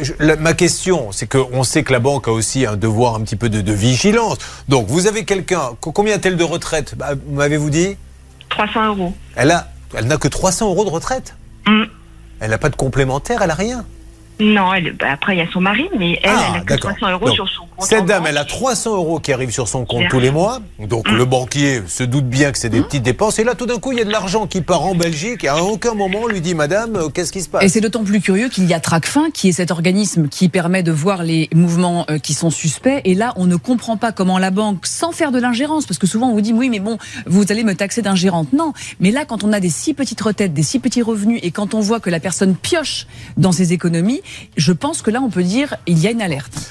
je- la- ma question, c'est qu'on sait que la banque a aussi un devoir un petit peu de, de vigilance. Donc, vous avez quelqu'un, co- combien a-t-elle de retraite? Bah, M'avez-vous dit? 300 euros. Elle a, elle n'a que 300 euros de retraite? Mm. Elle n'a pas de complémentaire, elle n'a rien? Non, elle, bah, après, il y a son mari, mais elle, Ah, elle a que d'accord. 300 euros Donc, sur son compte. Cette dame, banque. elle a 300 euros qui arrivent sur son compte tous les mois. Donc Mm. le banquier se doute bien que c'est des petites dépenses. Et là, tout d'un coup, il y a de l'argent qui part en Belgique. Et à aucun moment, on lui dit, Madame, euh, qu'est-ce qui se passe? Et c'est d'autant plus curieux qu'il y a Tracfin, qui est cet organisme qui permet de voir les mouvements euh, qui sont suspects. Et là, on ne comprend pas comment la banque, sans faire de l'ingérence, parce que souvent on vous dit oui, mais bon, vous allez me taxer d'ingérente. Non, mais là, quand on a des si petites retraites, des si petits revenus, et quand on voit que la personne pioche dans ses économies, je pense que là, on peut dire il y a une alerte.